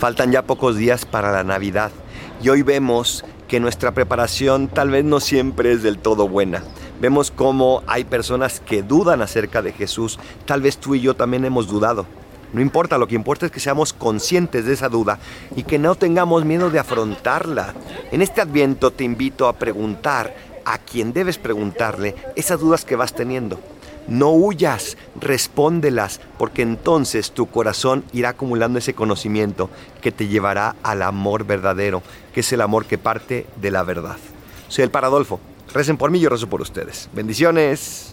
Faltan ya pocos días para la Navidad y hoy vemos que nuestra preparación tal vez no siempre es del todo buena. Vemos cómo hay personas que dudan acerca de Jesús. Tal vez tú y yo también hemos dudado. No importa, lo que importa es que seamos conscientes de esa duda y que no tengamos miedo de afrontarla. En este adviento te invito a preguntar a quien debes preguntarle esas dudas que vas teniendo. No huyas, respóndelas, porque entonces tu corazón irá acumulando ese conocimiento que te llevará al amor verdadero, que es el amor que parte de la verdad. Soy el Paradolfo. Recen por mí, yo rezo por ustedes. Bendiciones.